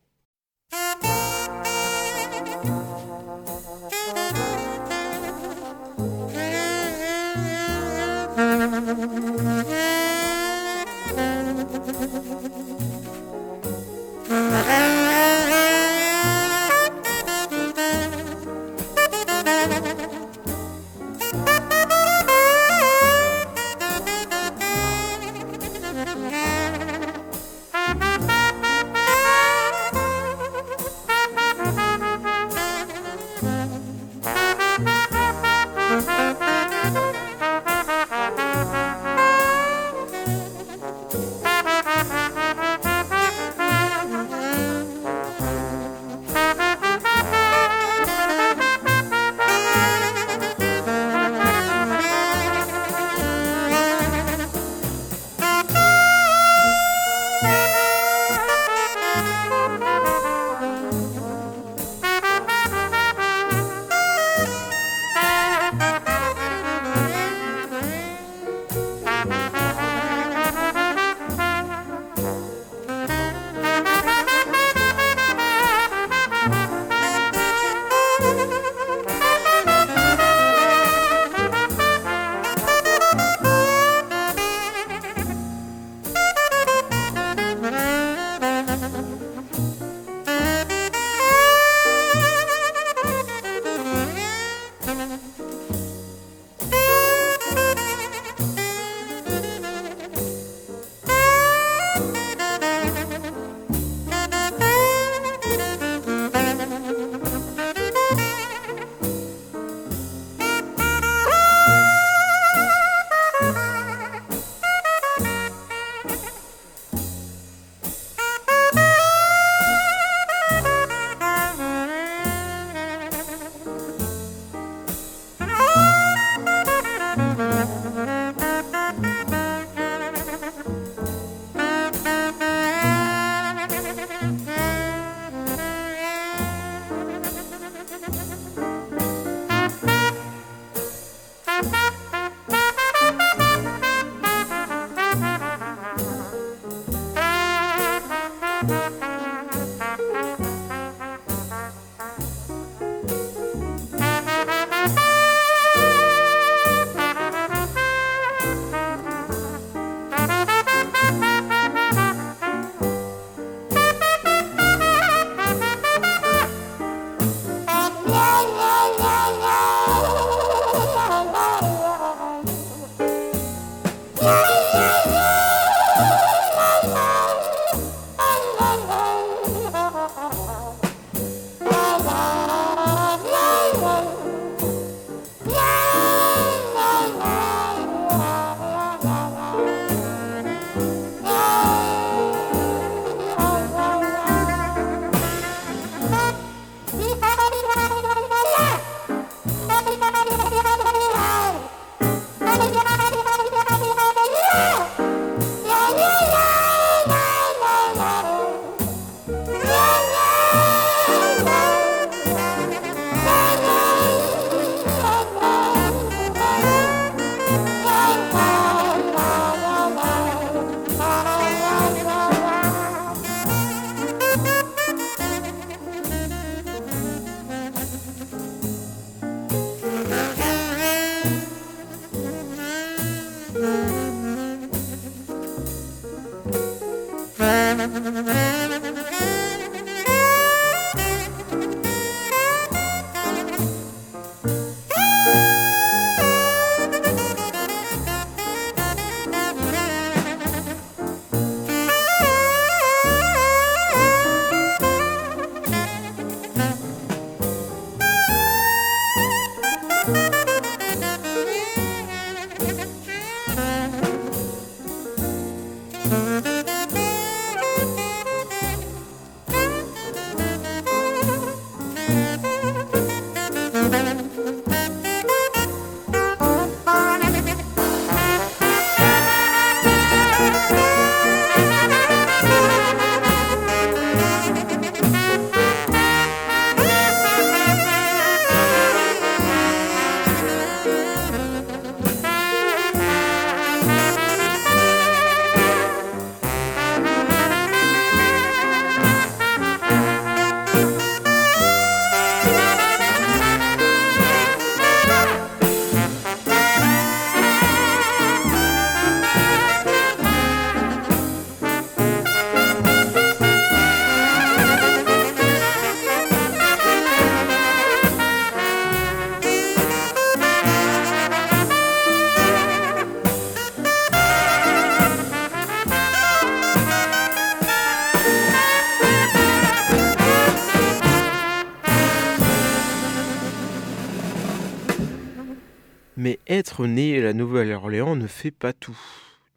B: Être né à la Nouvelle-Orléans ne fait pas tout.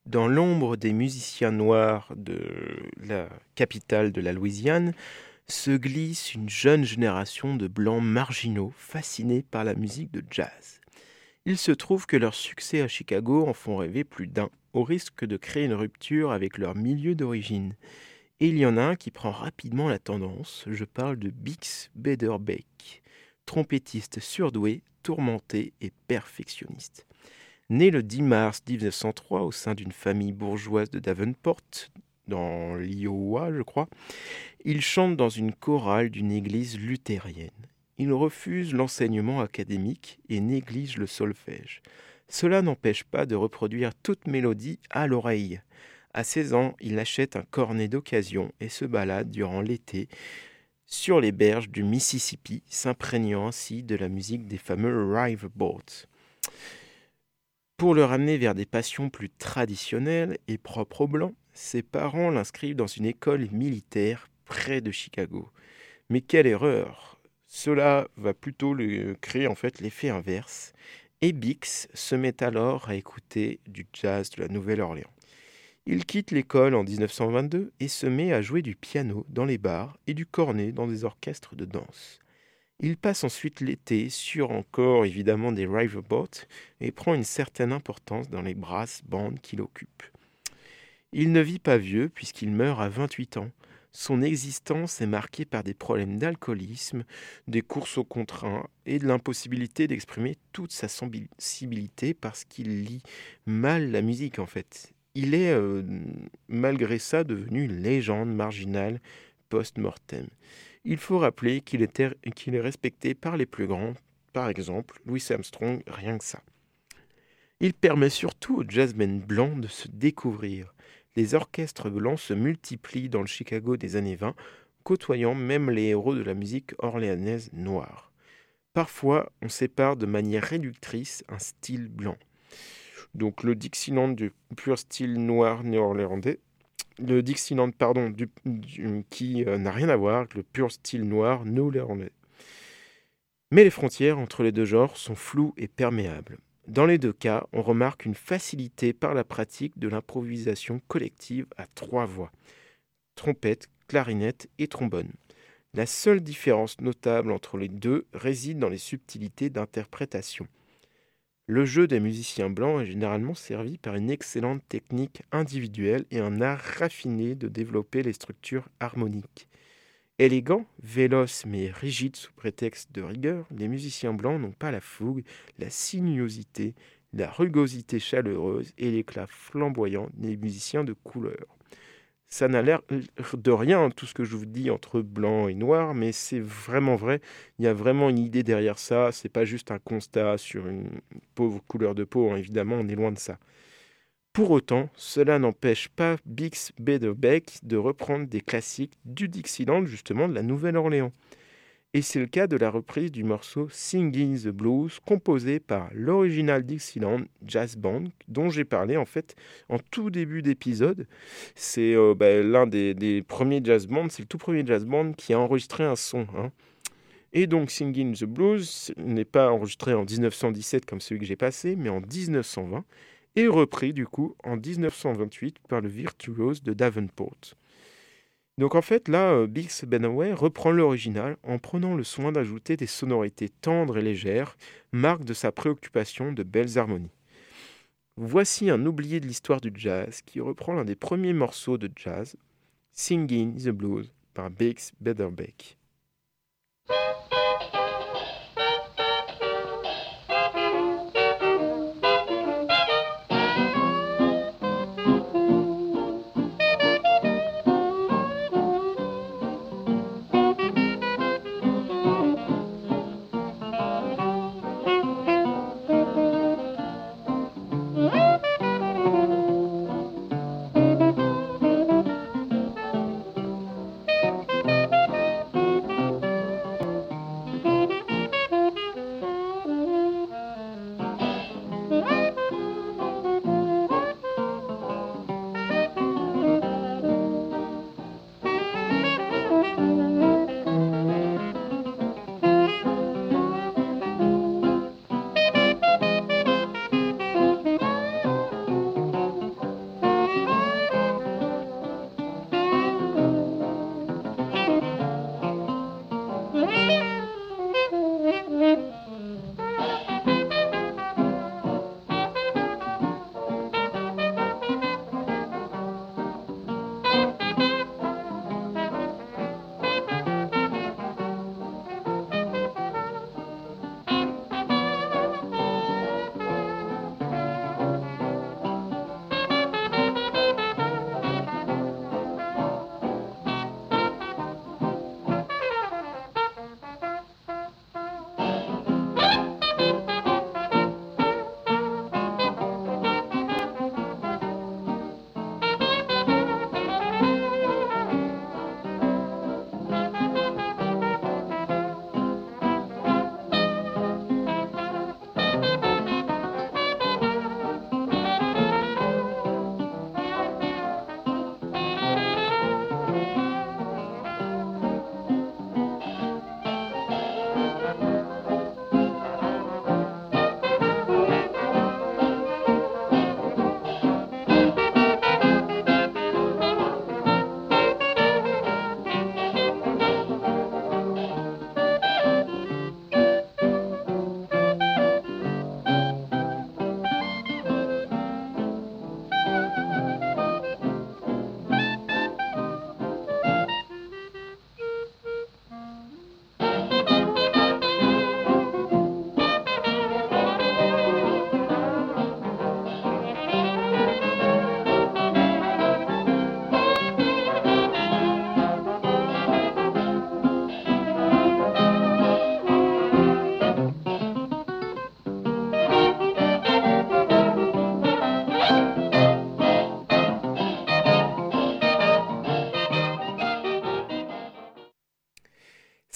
B: Dans l'ombre des musiciens noirs de la capitale de la Louisiane se glisse une jeune génération de blancs marginaux fascinés par la musique de jazz. Il se trouve que leur succès à Chicago en font rêver plus d'un, au risque de créer une rupture avec leur milieu d'origine. Et il y en a un qui prend rapidement la tendance, je parle de Bix Bederbeck, trompettiste surdoué tourmenté et perfectionniste. Né le 10 mars 1903 au sein d'une famille bourgeoise de Davenport, dans l'Iowa, je crois, il chante dans une chorale d'une église luthérienne. Il refuse l'enseignement académique et néglige le solfège. Cela n'empêche pas de reproduire toute mélodie à l'oreille. À 16 ans, il achète un cornet d'occasion et se balade durant l'été sur les berges du Mississippi, s'imprégnant ainsi de la musique des fameux boats. Pour le ramener vers des passions plus traditionnelles et propres aux Blancs, ses parents l'inscrivent dans une école militaire près de Chicago. Mais quelle erreur Cela va plutôt lui créer en fait l'effet inverse, et Bix se met alors à écouter du jazz de la Nouvelle-Orléans. Il quitte l'école en 1922 et se met à jouer du piano dans les bars et du cornet dans des orchestres de danse. Il passe ensuite l'été sur encore évidemment des riverboats et prend une certaine importance dans les brasses bandes qu'il occupe. Il ne vit pas vieux puisqu'il meurt à 28 ans. Son existence est marquée par des problèmes d'alcoolisme, des courses au contraint et de l'impossibilité d'exprimer toute sa sensibilité parce qu'il lit mal la musique en fait il est euh, malgré ça devenu une légende marginale post-mortem. Il faut rappeler qu'il est respecté par les plus grands, par exemple Louis Armstrong, rien que ça. Il permet surtout aux jazzmen blancs de se découvrir. Les orchestres blancs se multiplient dans le Chicago des années 20, côtoyant même les héros de la musique orléanaise noire. Parfois, on sépare de manière réductrice un style blanc. Donc le Dixieland du pur style noir néo-orléandais, le Dixieland pardon, du, qui euh, n'a rien à voir avec le pur style noir néo-orléandais. Mais les frontières entre les deux genres sont floues et perméables. Dans les deux cas, on remarque une facilité par la pratique de l'improvisation collective à trois voix trompette, clarinette et trombone. La seule différence notable entre les deux réside dans les subtilités d'interprétation. Le jeu des musiciens blancs est généralement servi par une excellente technique individuelle et un art raffiné de développer les structures harmoniques. Élégants, véloces mais rigides sous prétexte de rigueur, les musiciens blancs n'ont pas la fougue, la sinuosité, la rugosité chaleureuse et l'éclat flamboyant des musiciens de couleur ça n'a l'air de rien, tout ce que je vous dis entre blanc et noir, mais c'est vraiment vrai. Il y a vraiment une idée derrière ça. C'est pas juste un constat sur une pauvre couleur de peau, hein. évidemment, on est loin de ça. Pour autant, cela n'empêche pas Bix Bederbeck de reprendre des classiques du Dixieland, justement de la Nouvelle-Orléans. Et c'est le cas de la reprise du morceau Singing the Blues, composé par l'original Dixieland Jazz Band, dont j'ai parlé en fait en tout début d'épisode. C'est euh, bah, l'un des, premiers jazz bands, c'est le tout premier jazz band qui a enregistré un son. Hein. Et donc Singing the Blues n'est pas enregistré en 1917 comme celui que j'ai passé, mais en 1920, et repris du coup en 1928 par le virtuose de Davenport. Donc en fait, là, Bix Benaway reprend l'original en prenant le soin d'ajouter des sonorités tendres et légères, marque de sa préoccupation de belles harmonies. Voici un oublié de l'histoire du jazz qui reprend l'un des premiers morceaux de jazz, Singing the Blues par Bix Bederbeck.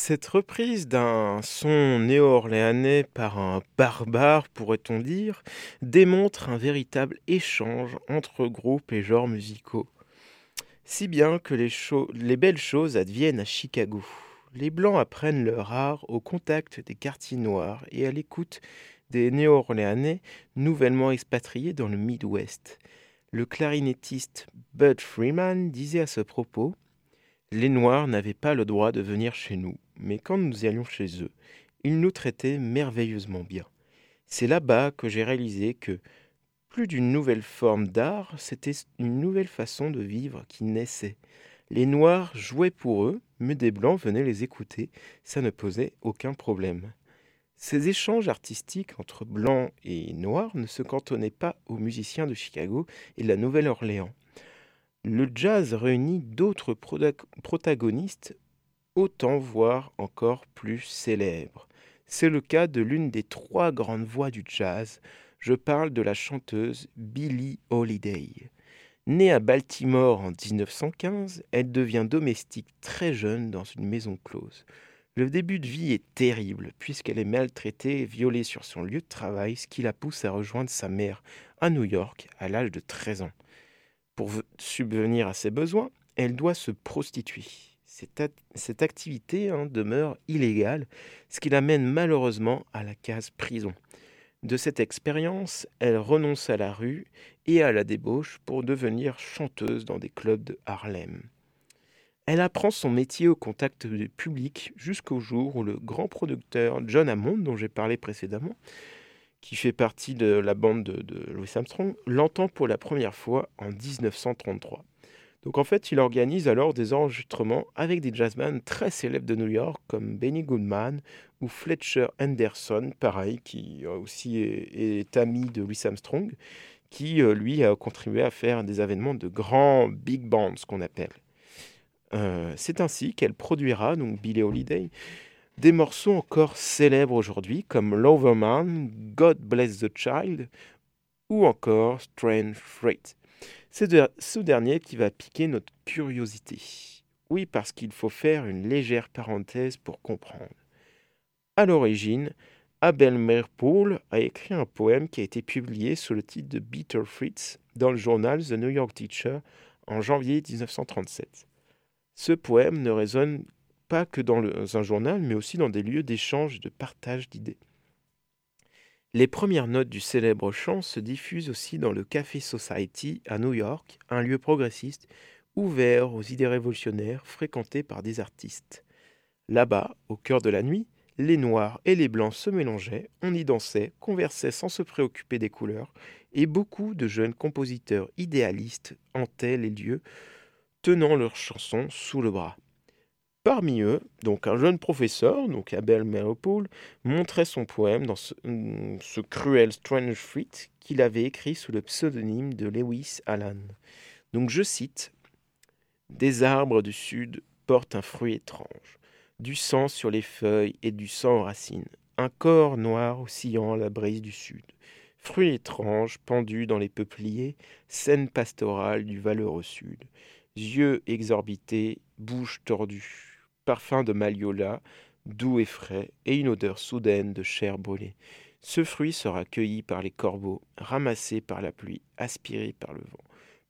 B: Cette reprise d'un son néo-orléanais par un barbare, pourrait-on dire, démontre un véritable échange entre groupes et genres musicaux. Si bien que les, les belles choses adviennent à Chicago. Les Blancs apprennent leur art au contact des quartiers noirs et à l'écoute des néo-orléanais nouvellement expatriés dans le Midwest. Le clarinettiste Bud Freeman disait à ce propos Les Noirs n'avaient pas le droit de venir chez nous mais quand nous allions chez eux, ils nous traitaient merveilleusement bien. C'est là-bas que j'ai réalisé que plus d'une nouvelle forme d'art, c'était une nouvelle façon de vivre qui naissait. Les Noirs jouaient pour eux, mais des Blancs venaient les écouter, ça ne posait aucun problème. Ces échanges artistiques entre Blancs et Noirs ne se cantonnaient pas aux musiciens de Chicago et de la Nouvelle-Orléans. Le jazz réunit d'autres protagonistes autant voire encore plus célèbre. C'est le cas de l'une des trois grandes voix du jazz. Je parle de la chanteuse Billie Holiday. Née à Baltimore en 1915, elle devient domestique très jeune dans une maison close. Le début de vie est terrible puisqu'elle est maltraitée et violée sur son lieu de travail, ce qui la pousse à rejoindre sa mère à New York à l'âge de 13 ans. Pour subvenir à ses besoins, elle doit se prostituer cette, activité hein, demeure illégale, ce qui l'amène malheureusement à la case prison. De cette expérience, elle renonce à la rue et à la débauche pour devenir chanteuse dans des clubs de Harlem. Elle apprend son métier au contact du public jusqu'au jour où le grand producteur John Hammond, dont j'ai parlé précédemment, qui fait partie de la bande de, Louis Armstrong, l'entend pour la première fois en 1933. Donc en fait, il organise alors des enregistrements avec des jazzmen très célèbres de New York comme Benny Goodman ou Fletcher Henderson, pareil, qui aussi est, ami de Louis Armstrong, qui euh, lui a contribué à faire des événements de grands big bands, ce qu'on appelle. Euh, c'est ainsi qu'elle produira, donc Billie Holiday, des morceaux encore célèbres aujourd'hui comme Loverman, God Bless the Child ou encore Strange Freight. C'est ce dernier qui va piquer notre curiosité. Oui, parce qu'il faut faire une légère parenthèse pour comprendre. À l'origine, Abel Merpool a écrit un poème qui a été publié sous le titre de Bitter Fritz dans le journal The New York Teacher en janvier 1937. Ce poème ne résonne pas que dans un journal, mais aussi dans des lieux d'échange et de partage d'idées. Les premières notes du célèbre chant se diffusent aussi dans le Café Society à New York, un lieu progressiste ouvert aux idées révolutionnaires fréquenté par des artistes. Là-bas, au cœur de la nuit, les noirs et les blancs se mélangeaient, on y dansait, conversait sans se préoccuper des couleurs, et beaucoup de jeunes compositeurs idéalistes hantaient les lieux, tenant leurs chansons sous le bras. Parmi eux, donc un jeune professeur, donc Abel Meropool, montrait son poème dans mm, ce, cruel Strange Fruit qu'il avait écrit sous le pseudonyme de Lewis Allan. Donc je cite Des arbres du sud portent un fruit étrange, du sang sur les feuilles et du sang aux racines, un corps noir oscillant à la brise du sud. Fruit étrange pendu dans les peupliers, scène pastorale du valeureux sud. Yeux exorbités, bouche tordue, parfum de maliola, doux et frais, et une odeur soudaine de chair brûlée. Ce fruit sera cueilli par les corbeaux, ramassé par la pluie, aspiré par le vent,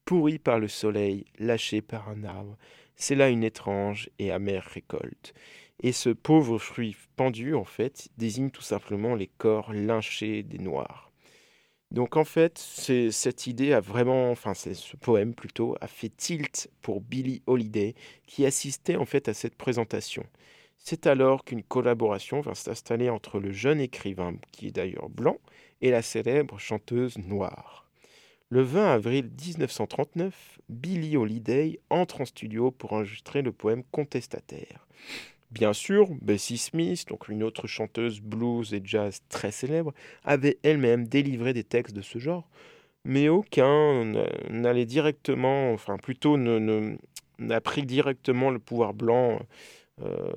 B: pourri par le soleil, lâché par un arbre. C'est là une étrange et amère récolte. Et ce pauvre fruit pendu, en fait, désigne tout simplement les corps lynchés des Noirs. Donc en fait, cette idée a vraiment, enfin ce poème plutôt, a fait tilt pour Billie Holiday qui assistait en fait à cette présentation. C'est alors qu'une collaboration va s'installer entre le jeune écrivain, qui est d'ailleurs blanc, et la célèbre chanteuse noire. Le 20 avril 1939, Billie Holiday entre en studio pour enregistrer le poème Contestataire. Bien sûr, Bessie Smith, donc une autre chanteuse blues et jazz très célèbre, avait elle-même délivré des textes de ce genre, mais aucun n'allait directement, enfin plutôt n'a pris directement le pouvoir blanc euh,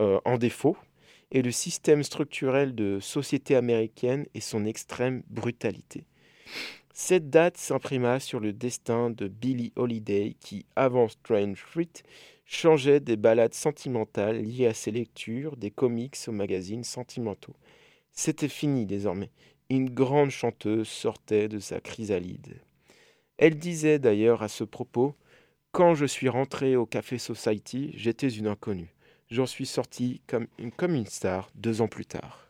B: euh, en défaut, et le système structurel de société américaine et son extrême brutalité. Cette date s'imprima sur le destin de Billie Holiday qui, avant Strange Fruit, changeait des ballades sentimentales liées à ses lectures, des comics aux magazines sentimentaux. C'était fini désormais. Une grande chanteuse sortait de sa chrysalide. Elle disait d'ailleurs à ce propos Quand je suis rentrée au Café Society, j'étais une inconnue. J'en suis sortie comme une, comme une star deux ans plus tard.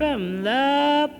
B: from the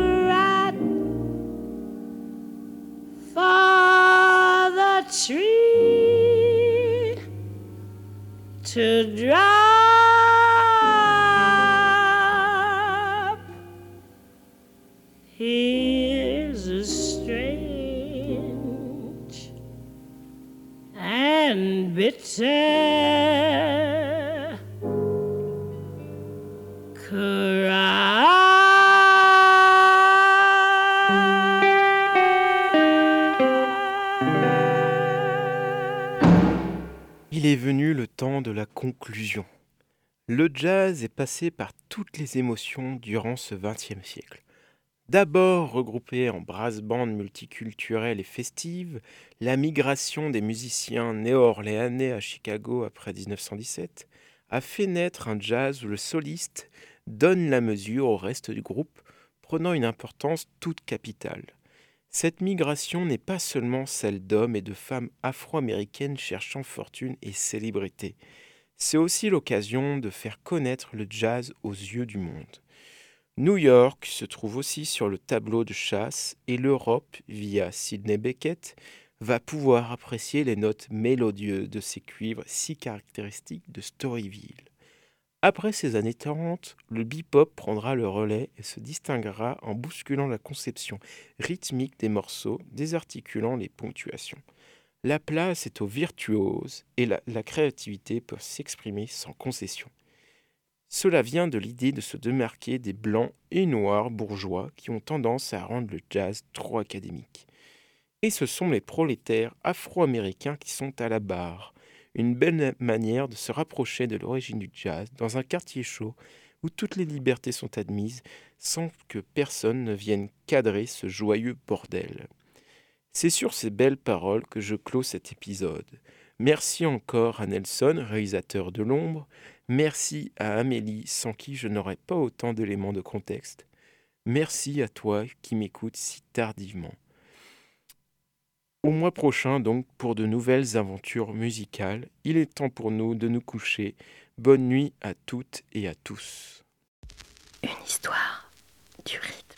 E: to drop. Here's a strange and bitter cry.
B: Il est venu le temps de la conclusion. Le jazz est passé par toutes les émotions durant ce XXe siècle. D'abord regroupé en brass band multiculturelle et festive, la migration des musiciens néo-orléanais à Chicago après 1917 a fait naître un jazz où le soliste donne la mesure au reste du groupe, prenant une importance toute capitale. Cette migration n'est pas seulement celle d'hommes et de femmes afro-américaines cherchant fortune et célébrité, c'est aussi l'occasion de faire connaître le jazz aux yeux du monde. New York se trouve aussi sur le tableau de chasse et l'Europe, via Sidney Beckett, va pouvoir apprécier les notes mélodieuses de ces cuivres si caractéristiques de Storyville. Après ces années 40, le bebop prendra le relais et se distinguera en bousculant la conception rythmique des morceaux, désarticulant les ponctuations. La place est aux virtuoses et la, la créativité peut s'exprimer sans concession. Cela vient de l'idée de se démarquer des blancs et noirs bourgeois qui ont tendance à rendre le jazz trop académique. Et ce sont les prolétaires afro-américains qui sont à la barre, une belle manière de se rapprocher de l'origine du jazz dans un quartier chaud où toutes les libertés sont admises sans que personne ne vienne cadrer ce joyeux bordel. C'est sur ces belles paroles que je clôt cet épisode. Merci encore à Nelson, réalisateur de l'ombre. Merci à Amélie, sans qui je n'aurais pas autant d'éléments de contexte. Merci à toi qui m'écoutes si tardivement. Au mois prochain, donc, pour de nouvelles aventures musicales, il est temps pour nous de nous coucher. Bonne nuit à toutes et à tous.
A: Une histoire du rythme.